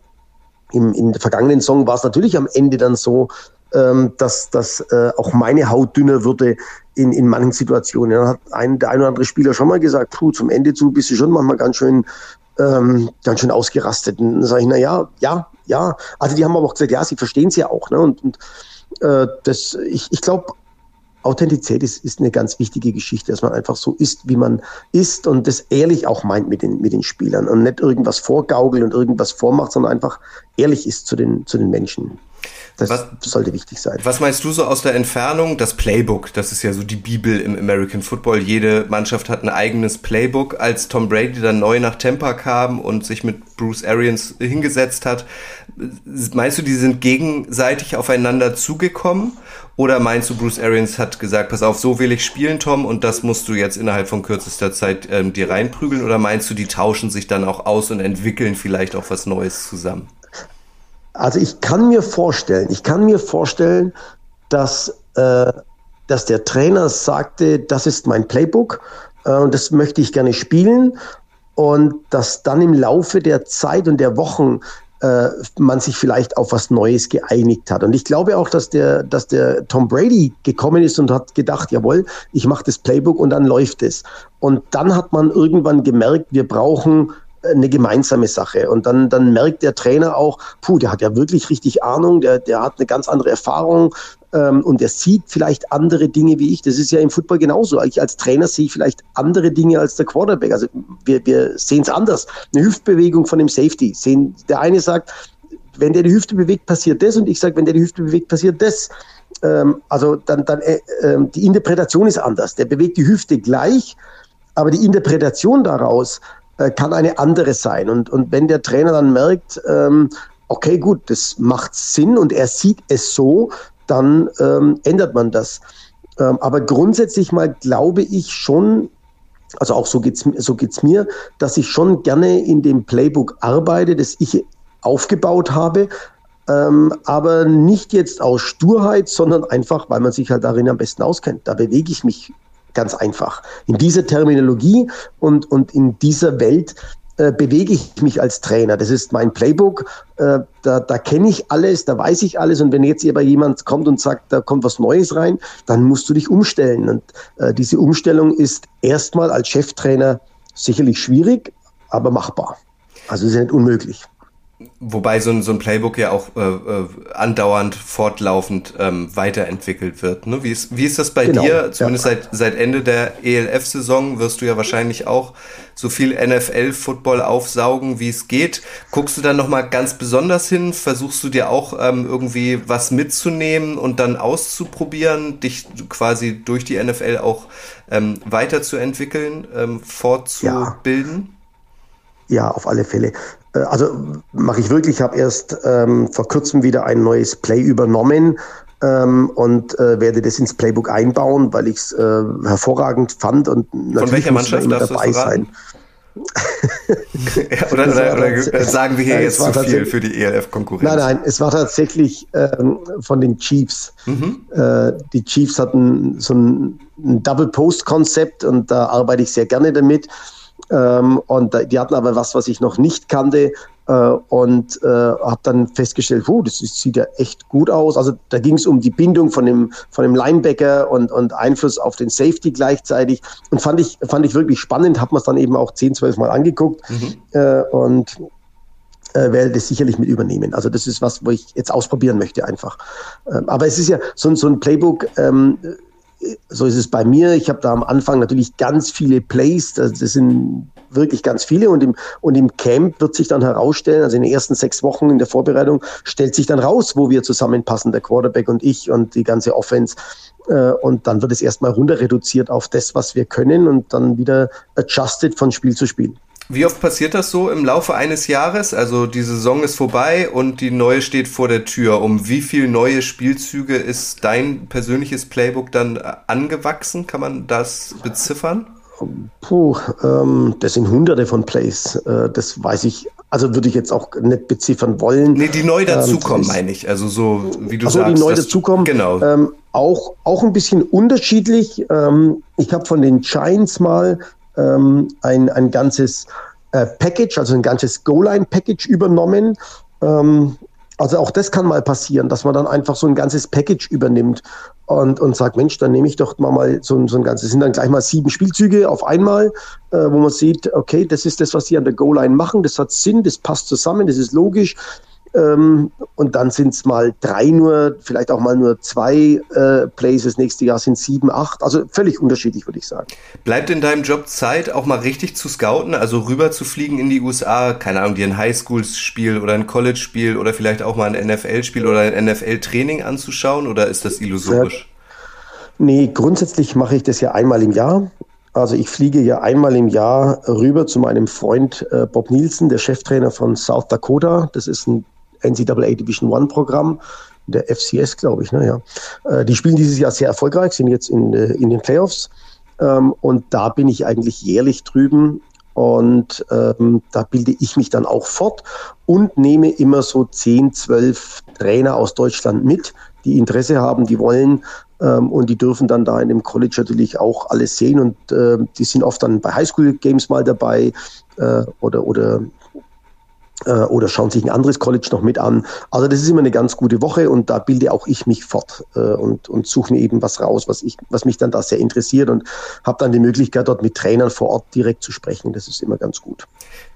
im, der vergangenen Song war es natürlich am Ende dann so, ähm, dass, dass äh, auch meine Haut dünner würde in, in manchen Situationen. Dann hat ein, der ein oder andere Spieler schon mal gesagt, puh, zum Ende zu bist du schon manchmal ganz schön, ähm, ganz schön ausgerastet. Und dann sage ich, na ja, ja, ja. Also die haben aber auch gesagt, ja, sie verstehen es ja auch. Ne? Und, und äh, das, ich, ich glaube, Authentizität ist, ist eine ganz wichtige Geschichte, dass man einfach so ist, wie man ist und das ehrlich auch meint mit den, mit den Spielern und nicht irgendwas vorgaukelt und irgendwas vormacht, sondern einfach ehrlich ist zu den, zu den Menschen. Das was, sollte wichtig sein. Was meinst du so aus der Entfernung? Das Playbook, das ist ja so die Bibel im American Football. Jede Mannschaft hat ein eigenes Playbook. Als Tom Brady dann neu nach Tampa kam und sich mit Bruce Arians hingesetzt hat, meinst du, die sind gegenseitig aufeinander zugekommen? Oder meinst du, Bruce Arians hat gesagt, pass auf, so will ich spielen, Tom, und das musst du jetzt innerhalb von kürzester Zeit ähm, dir reinprügeln? Oder meinst du, die tauschen sich dann auch aus und entwickeln vielleicht auch was Neues zusammen? Also ich kann mir vorstellen, ich kann mir vorstellen, dass, äh, dass der Trainer sagte, das ist mein Playbook äh, und das möchte ich gerne spielen und dass dann im Laufe der Zeit und der Wochen äh, man sich vielleicht auf was Neues geeinigt hat. Und ich glaube auch, dass der, dass der Tom Brady gekommen ist und hat gedacht, jawohl, ich mache das Playbook und dann läuft es. Und dann hat man irgendwann gemerkt, wir brauchen eine gemeinsame Sache. Und dann, dann merkt der Trainer auch, puh, der hat ja wirklich richtig Ahnung, der, der hat eine ganz andere Erfahrung ähm, und der sieht vielleicht andere Dinge wie ich. Das ist ja im Football genauso. Ich als Trainer sehe ich vielleicht andere Dinge als der Quarterback. Also wir, wir sehen es anders. Eine Hüftbewegung von dem Safety. Sehen, der eine sagt, wenn der die Hüfte bewegt, passiert das und ich sage, wenn der die Hüfte bewegt, passiert das. Ähm, also dann, dann äh, äh, die Interpretation ist anders. Der bewegt die Hüfte gleich, aber die Interpretation daraus äh, kann eine andere sein. Und, und wenn der Trainer dann merkt, ähm, okay, gut, das macht Sinn und er sieht es so, dann ähm, ändert man das. Ähm, aber grundsätzlich mal glaube ich schon, also auch so geht's so geht's mir, dass ich schon gerne in dem Playbook arbeite, das ich aufgebaut habe, ähm, aber nicht jetzt aus Sturheit, sondern einfach, weil man sich halt darin am besten auskennt. Da bewege ich mich Ganz einfach. In dieser Terminologie und, und in dieser Welt äh, bewege ich mich als Trainer. Das ist mein Playbook. Äh, da da kenne ich alles, da weiß ich alles. Und wenn jetzt aber jemand kommt und sagt, da kommt was Neues rein, dann musst du dich umstellen. Und äh, diese Umstellung ist erstmal als Cheftrainer sicherlich schwierig, aber machbar. Also ist nicht unmöglich. Wobei so ein, so ein Playbook ja auch äh, äh, andauernd, fortlaufend ähm, weiterentwickelt wird. Ne? Wie, ist, wie ist das bei genau, dir? Zumindest ja. seit, seit Ende der ELF-Saison wirst du ja wahrscheinlich auch so viel NFL-Football aufsaugen, wie es geht. Guckst du dann nochmal ganz besonders hin? Versuchst du dir auch ähm, irgendwie was mitzunehmen und dann auszuprobieren, dich quasi durch die NFL auch ähm, weiterzuentwickeln, ähm, fortzubilden? Ja. ja, auf alle Fälle. Äh, also mache ich wirklich. Ich habe erst ähm, vor kurzem wieder ein neues Play übernommen ähm, und äh, werde das ins Playbook einbauen, weil ich es äh, hervorragend fand und natürlich Von welcher Mannschaft darfst dabei sein. ja, *laughs* oder, oder, oder, *laughs* sagen wir hier jetzt zu viel für die ELF-Konkurrenz? Nein, nein, es war tatsächlich ähm, von den Chiefs. Mhm. Äh, die Chiefs hatten so ein, ein Double-Post-Konzept und da arbeite ich sehr gerne damit. Ähm, und die hatten aber was, was ich noch nicht kannte. Äh, und äh, habe dann festgestellt, oh, das sieht ja echt gut aus. Also da ging es um die Bindung von dem, von dem Linebacker und, und Einfluss auf den Safety gleichzeitig. Und fand ich, fand ich wirklich spannend, habe mir es dann eben auch 10, 12 Mal angeguckt. Mhm. Äh, und äh, werde das sicherlich mit übernehmen. Also das ist was, wo ich jetzt ausprobieren möchte einfach. Ähm, aber es ist ja so, so ein Playbook, ähm, so ist es bei mir. Ich habe da am Anfang natürlich ganz viele Plays, das, sind wirklich ganz viele und im, und im Camp wird sich dann herausstellen, also in den ersten sechs Wochen in der Vorbereitung, stellt sich dann raus, wo wir zusammenpassen, der Quarterback und ich und die ganze Offense. Äh, und dann wird es erstmal runter reduziert auf das, was wir können und dann wieder adjusted von Spiel zu Spiel. Wie oft passiert das so im Laufe eines Jahres? Also die Saison ist vorbei und die neue steht vor der Tür. Um wie viele neue Spielzüge ist dein persönliches Playbook dann äh, angewachsen? Kann man das beziffern? Puh, ähm, das sind hunderte von Plays. Äh, das weiß ich, also würde ich jetzt auch nicht beziffern wollen. Nee, die neu ähm, dazukommen, ähm, meine ich. Also so, wie du also sagst. die neu dazukommen. Genau. Ähm, auch, auch ein bisschen unterschiedlich. Ähm, ich habe von den Giants mal ähm, ein, ein ganzes äh, Package, also ein ganzes Go-Line-Package übernommen. Ähm, also auch das kann mal passieren, dass man dann einfach so ein ganzes Package übernimmt und, und sagt, Mensch, dann nehme ich doch mal, mal so, so ein ganzes, sind dann gleich mal sieben Spielzüge auf einmal, äh, wo man sieht, okay, das ist das, was die an der Go-Line machen, das hat Sinn, das passt zusammen, das ist logisch. Ähm, und dann sind es mal drei nur, vielleicht auch mal nur zwei äh, Plays. Das nächste Jahr sind sieben, acht. Also völlig unterschiedlich, würde ich sagen. Bleibt in deinem Job Zeit, auch mal richtig zu scouten, also rüber zu fliegen in die USA, keine Ahnung, dir ein Highschool-Spiel oder ein College-Spiel oder vielleicht auch mal ein NFL-Spiel oder ein NFL-Training anzuschauen oder ist das illusorisch? Nee, grundsätzlich mache ich das ja einmal im Jahr. Also ich fliege ja einmal im Jahr rüber zu meinem Freund äh, Bob Nielsen, der Cheftrainer von South Dakota. Das ist ein NCAA Division One Programm, der FCS, glaube ich. Ne, ja. Äh, die spielen dieses Jahr sehr erfolgreich, sind jetzt in, äh, in den Playoffs. Ähm, und da bin ich eigentlich jährlich drüben. Und ähm, da bilde ich mich dann auch fort und nehme immer so 10, 12 Trainer aus Deutschland mit, die Interesse haben, die wollen ähm, und die dürfen dann da in dem College natürlich auch alles sehen und äh, die sind oft dann bei Highschool Games mal dabei äh, oder, oder oder schauen sich ein anderes College noch mit an. Also das ist immer eine ganz gute Woche und da bilde auch ich mich fort äh, und, und suche mir eben was raus, was, ich, was mich dann da sehr interessiert und habe dann die Möglichkeit, dort mit Trainern vor Ort direkt zu sprechen. Das ist immer ganz gut.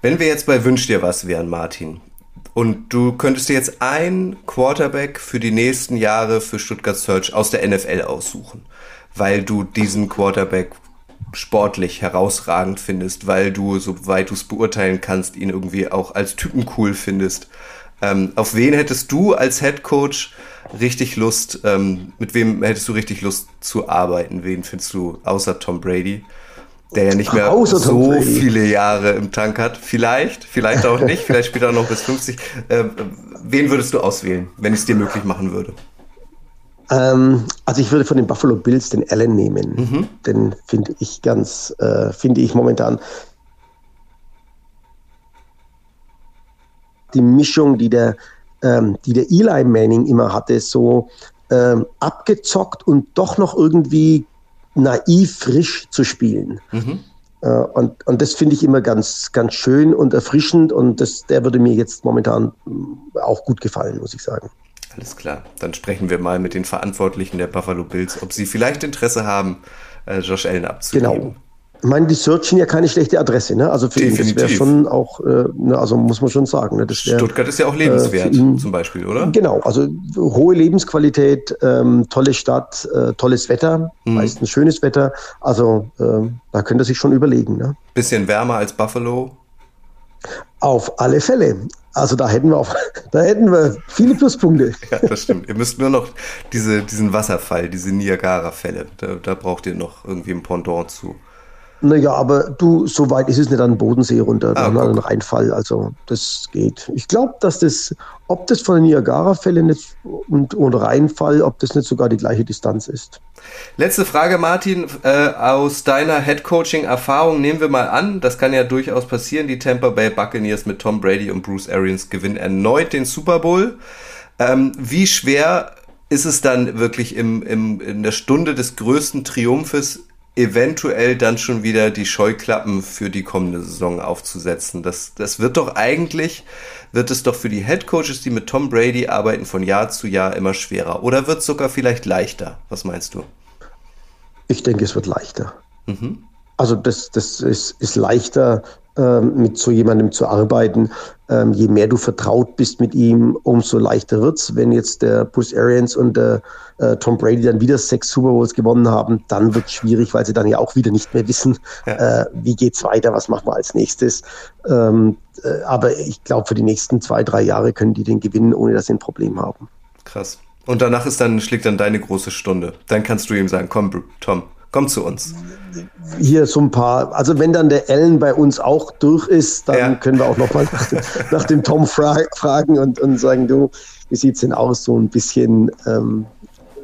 Wenn wir jetzt bei Wünsch dir was wären, Martin, und du könntest dir jetzt ein Quarterback für die nächsten Jahre für Stuttgart Search aus der NFL aussuchen, weil du diesen Quarterback sportlich herausragend findest, weil du, soweit du es beurteilen kannst, ihn irgendwie auch als Typen cool findest. Ähm, auf wen hättest du als Head Coach richtig Lust, ähm, mit wem hättest du richtig Lust zu arbeiten? Wen findest du außer Tom Brady? Der ja nicht mehr außer so viele Jahre im Tank hat. Vielleicht, vielleicht auch nicht, *laughs* vielleicht spielt er auch noch bis 50. Äh, wen würdest du auswählen, wenn ich es dir möglich machen würde? Ähm, also ich würde von den Buffalo Bills den Allen nehmen. Mhm. Den finde ich ganz, äh, finde ich momentan die Mischung, die der, ähm, die der Eli Manning immer hatte, so ähm, abgezockt und doch noch irgendwie naiv frisch zu spielen. Mhm. Äh, und, und das finde ich immer ganz, ganz schön und erfrischend und das, der würde mir jetzt momentan auch gut gefallen, muss ich sagen. Alles klar. Dann sprechen wir mal mit den Verantwortlichen der Buffalo Bills, ob sie vielleicht Interesse haben, äh, Josh Allen abzugeben. Genau. Ich meine, die Searchen ja keine schlechte Adresse, ne? Also für Definitiv. ihn, das wäre schon auch, äh, ne, also muss man schon sagen. Ne? Wär, Stuttgart ist ja auch lebenswert, äh, ihn, zum Beispiel, oder? Genau, also hohe Lebensqualität, ähm, tolle Stadt, äh, tolles Wetter, mhm. meistens schönes Wetter. Also äh, da könnte sich schon überlegen. Ne? Bisschen wärmer als Buffalo. Auf alle Fälle. Also da hätten wir auf, *laughs* da hätten wir viele Pluspunkte. *laughs* Ja, das stimmt. ihr müsst nur noch diese, diesen Wasserfall, diese Niagara-Fälle, da, da braucht ihr noch irgendwie ein Pendant zu. Naja, aber du, so weit ist es nicht an den Bodensee runter, ah, dann ein Reinfall. Also das geht. Ich glaube, dass das, ob das von den Niagara-Fällen und, und Rheinfall, ob das nicht sogar die gleiche Distanz ist. Letzte Frage, Martin. Äh, aus deiner Head-Coaching-Erfahrung nehmen wir mal an, das kann ja durchaus passieren, die Tampa Bay Buccaneers mit Tom Brady und Bruce Arians gewinnen erneut den Super Bowl. Ähm, wie schwer ist es dann wirklich im, im, in der Stunde des größten Triumphes eventuell dann schon wieder die Scheuklappen für die kommende Saison aufzusetzen. Das, das wird doch eigentlich, wird es doch für die Head Coaches, die mit Tom Brady arbeiten, von Jahr zu Jahr immer schwerer. Oder wird es sogar vielleicht leichter? Was meinst du? Ich denke, es wird leichter. Mhm. Also das, das ist, ist leichter, mit so jemandem zu arbeiten. Ähm, je mehr du vertraut bist mit ihm, umso leichter wird's. Wenn jetzt der Bruce Arians und der äh, Tom Brady dann wieder sechs Super Bowls gewonnen haben, dann wird es schwierig, weil sie dann ja auch wieder nicht mehr wissen, ja. äh, wie geht's weiter, was machen wir als nächstes. Ähm, äh, aber ich glaube, für die nächsten zwei, drei Jahre können die den gewinnen, ohne dass sie ein Problem haben. Krass. Und danach ist dann, schlägt dann deine große Stunde. Dann kannst du ihm sagen, komm, Tom, komm zu uns hier so ein paar, also wenn dann der Ellen bei uns auch durch ist, dann ja. können wir auch noch mal nach dem, nach dem Tom fra fragen und, und sagen, du, wie sieht es denn aus? So ein bisschen, ähm,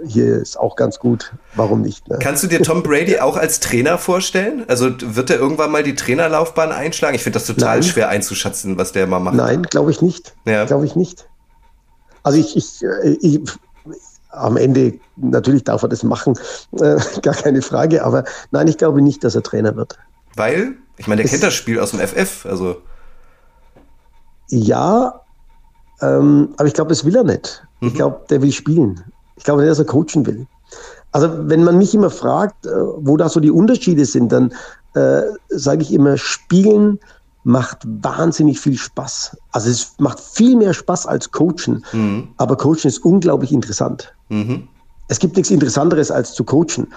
hier ist auch ganz gut, warum nicht? Ne? Kannst du dir Tom Brady auch als Trainer vorstellen? Also wird er irgendwann mal die Trainerlaufbahn einschlagen? Ich finde das total Nein. schwer einzuschätzen, was der mal macht. Nein, glaube ich nicht. Ja. Glaube ich nicht. Also ich, ich, äh, ich am Ende, natürlich darf er das machen, äh, *laughs* gar keine Frage, aber nein, ich glaube nicht, dass er Trainer wird. Weil? Ich meine, der es, kennt das Spiel aus dem FF, also. Ja, ähm, aber ich glaube, das will er nicht. Mhm. Ich glaube, der will spielen. Ich glaube nicht, dass er coachen will. Also, wenn man mich immer fragt, äh, wo da so die Unterschiede sind, dann äh, sage ich immer, spielen macht wahnsinnig viel Spaß. Also es macht viel mehr Spaß als Coachen. Mhm. Aber Coachen ist unglaublich interessant. Mhm. Es gibt nichts Interessanteres als zu coachen.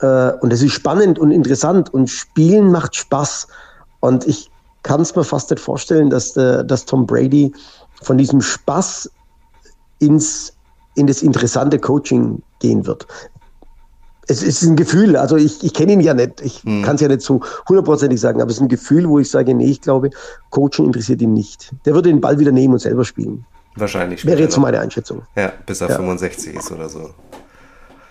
Äh, und es ist spannend und interessant und Spielen macht Spaß. Und ich kann es mir fast nicht vorstellen, dass, der, dass Tom Brady von diesem Spaß ins, in das interessante Coaching gehen wird es ist ein Gefühl, also ich, ich kenne ihn ja nicht, ich hm. kann es ja nicht so hundertprozentig sagen, aber es ist ein Gefühl, wo ich sage, nee, ich glaube, Coaching interessiert ihn nicht. Der würde den Ball wieder nehmen und selber spielen. Wahrscheinlich. Wäre jetzt so meine Einschätzung. Ja, bis er ja. 65 ist oder so.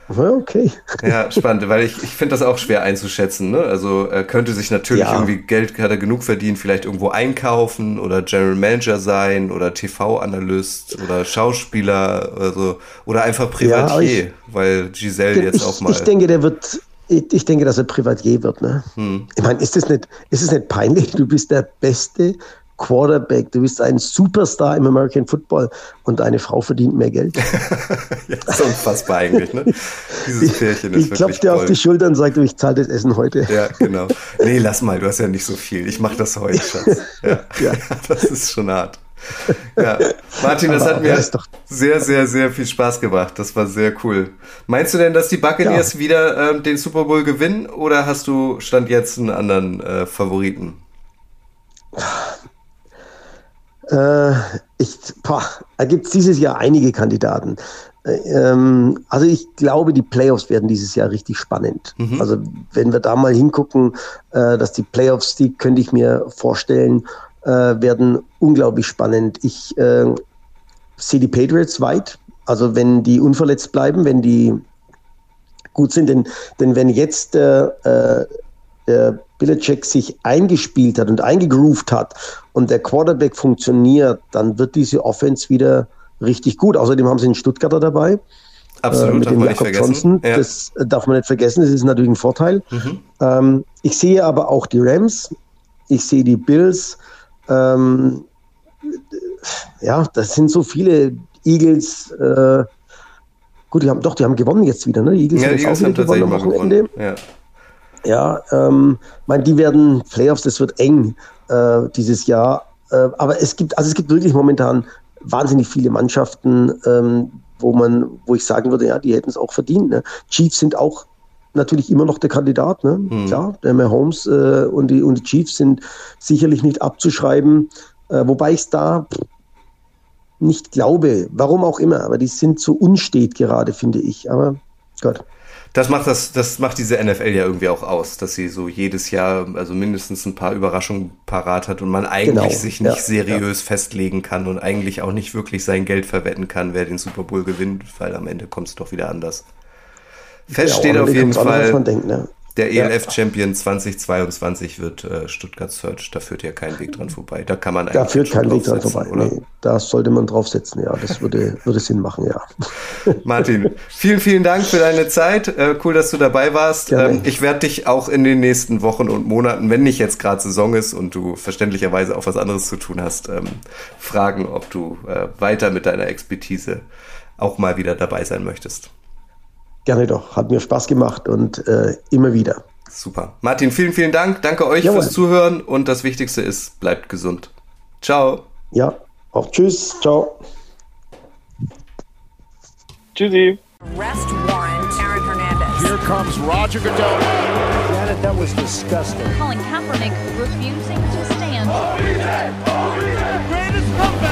Okay. Ja, spannend, weil ich, ich finde das auch schwer einzuschätzen. Ne? Also er könnte sich natürlich ja. irgendwie Geld, hat er genug verdient, vielleicht irgendwo einkaufen oder General Manager sein oder TV-Analyst oder Schauspieler also, oder einfach Privatier, ja, ich, weil Giselle jetzt ich, auch mal. Ich denke, der wird, ich, ich denke, dass er Privatier wird. Ne? Hm. Ich meine, ist das nicht, ist es nicht peinlich? Du bist der beste Quarterback, du bist ein Superstar im American Football und deine Frau verdient mehr Geld. *laughs* ja, das ist unfassbar eigentlich, ne? Dieses Pärchen ist Ich klopfe dir auf die Schulter und sage, ich zahle das Essen heute. Ja, genau. Nee, lass mal, du hast ja nicht so viel. Ich mache das heute, Schatz. Ja. *laughs* ja. *laughs* Das ist schon hart. Ja, Martin, das hat mir sehr, sehr, sehr viel Spaß gemacht. Das war sehr cool. Meinst du denn, dass die Buccaneers ja. wieder ähm, den Super Bowl gewinnen oder hast du Stand jetzt einen anderen äh, Favoriten? Äh, ich, boah, da gibt es dieses Jahr einige Kandidaten. Äh, ähm, also ich glaube, die Playoffs werden dieses Jahr richtig spannend. Mhm. Also wenn wir da mal hingucken, äh, dass die Playoffs, die könnte ich mir vorstellen, äh, werden unglaublich spannend. Ich äh, sehe die Patriots weit. Also wenn die unverletzt bleiben, wenn die gut sind, denn, denn wenn jetzt äh, der Belichick sich eingespielt hat und eingegroovt hat und der Quarterback funktioniert, dann wird diese Offense wieder richtig gut. Außerdem haben sie einen Stuttgarter dabei. Absolut, äh, mit dem Jakob Johnson. Ja. Das darf man nicht vergessen, das ist natürlich ein Vorteil. Mhm. Ähm, ich sehe aber auch die Rams, ich sehe die Bills. Ähm, ja, das sind so viele Eagles. Äh, gut, die haben doch, die haben gewonnen jetzt wieder, ne? Die Eagles, ja, haben, auch gewonnen am Wochenende. Gewonnen. Ja. Ja, ähm, mein, die werden Playoffs, das wird eng äh, dieses Jahr. Äh, aber es gibt, also es gibt wirklich momentan wahnsinnig viele Mannschaften, ähm, wo man, wo ich sagen würde, ja, die hätten es auch verdient. Ne? Chiefs sind auch natürlich immer noch der Kandidat, ne? Hm. Klar, der Mahomes äh, und, die, und die Chiefs sind sicherlich nicht abzuschreiben, äh, wobei ich es da nicht glaube, warum auch immer, aber die sind so unstet gerade, finde ich. Aber Gott das macht das, das macht diese NFL ja irgendwie auch aus, dass sie so jedes Jahr also mindestens ein paar Überraschungen parat hat und man eigentlich genau, sich nicht ja, seriös ja. festlegen kann und eigentlich auch nicht wirklich sein Geld verwetten kann, wer den Super Bowl gewinnt, weil am Ende kommt es doch wieder anders. Fest ja, steht auf jeden Fall. Denkt, ne? Der ELF-Champion 2022 wird äh, Stuttgart Search. Da führt ja kein Weg dran vorbei. Da kann man eigentlich. Da führt kein Weg dran vorbei. Oder? Nee, da sollte man draufsetzen, ja. Das würde, *laughs* würde Sinn machen, ja. Martin, vielen, vielen Dank für deine Zeit. Äh, cool, dass du dabei warst. Ähm, ich werde dich auch in den nächsten Wochen und Monaten, wenn nicht jetzt gerade Saison ist und du verständlicherweise auch was anderes zu tun hast, ähm, fragen, ob du äh, weiter mit deiner Expertise auch mal wieder dabei sein möchtest. Gerne doch. Hat mir Spaß gemacht und äh, immer wieder. Super. Martin, vielen, vielen Dank. Danke euch Jawohl. fürs Zuhören und das Wichtigste ist, bleibt gesund. Ciao. Ja, auch tschüss. Ciao. Tschüssi. Arrest warrant, Aaron Hernandez. Here comes Roger Goodell. Janet, that was disgusting. Colin Kaepernick refusing to stand. Oh, he's dead. Oh, he's dead. Greatest comeback.